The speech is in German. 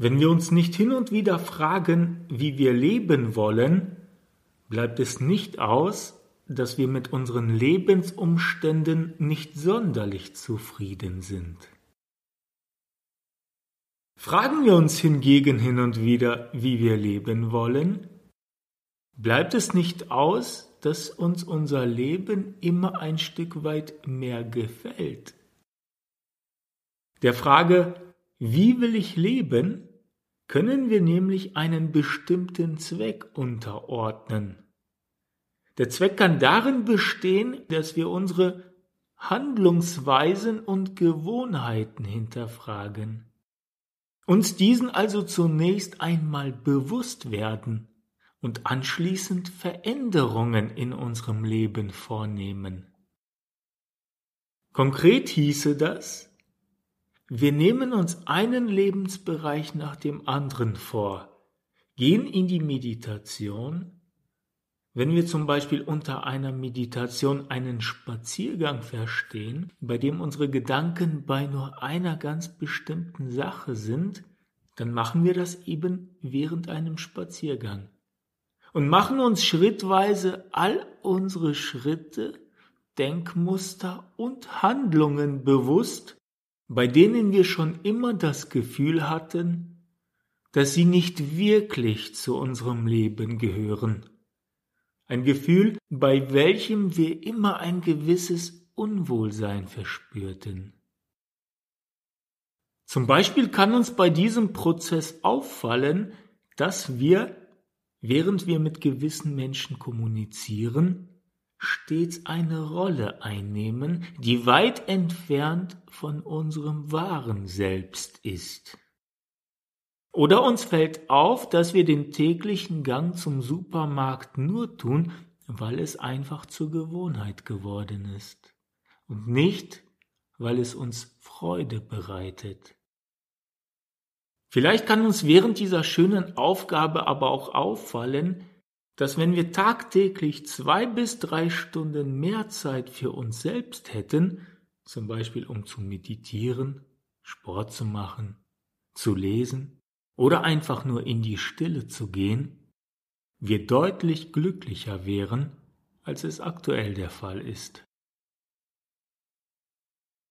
Wenn wir uns nicht hin und wieder fragen, wie wir leben wollen, bleibt es nicht aus, dass wir mit unseren Lebensumständen nicht sonderlich zufrieden sind. Fragen wir uns hingegen hin und wieder, wie wir leben wollen, bleibt es nicht aus, dass uns unser Leben immer ein Stück weit mehr gefällt. Der Frage, wie will ich leben, können wir nämlich einen bestimmten Zweck unterordnen. Der Zweck kann darin bestehen, dass wir unsere Handlungsweisen und Gewohnheiten hinterfragen, uns diesen also zunächst einmal bewusst werden und anschließend Veränderungen in unserem Leben vornehmen. Konkret hieße das, wir nehmen uns einen Lebensbereich nach dem anderen vor, gehen in die Meditation. Wenn wir zum Beispiel unter einer Meditation einen Spaziergang verstehen, bei dem unsere Gedanken bei nur einer ganz bestimmten Sache sind, dann machen wir das eben während einem Spaziergang und machen uns schrittweise all unsere Schritte, Denkmuster und Handlungen bewusst, bei denen wir schon immer das Gefühl hatten, dass sie nicht wirklich zu unserem Leben gehören. Ein Gefühl, bei welchem wir immer ein gewisses Unwohlsein verspürten. Zum Beispiel kann uns bei diesem Prozess auffallen, dass wir, während wir mit gewissen Menschen kommunizieren, stets eine Rolle einnehmen, die weit entfernt von unserem wahren Selbst ist. Oder uns fällt auf, dass wir den täglichen Gang zum Supermarkt nur tun, weil es einfach zur Gewohnheit geworden ist und nicht, weil es uns Freude bereitet. Vielleicht kann uns während dieser schönen Aufgabe aber auch auffallen, dass wenn wir tagtäglich zwei bis drei Stunden mehr Zeit für uns selbst hätten, zum Beispiel um zu meditieren, Sport zu machen, zu lesen oder einfach nur in die Stille zu gehen, wir deutlich glücklicher wären, als es aktuell der Fall ist.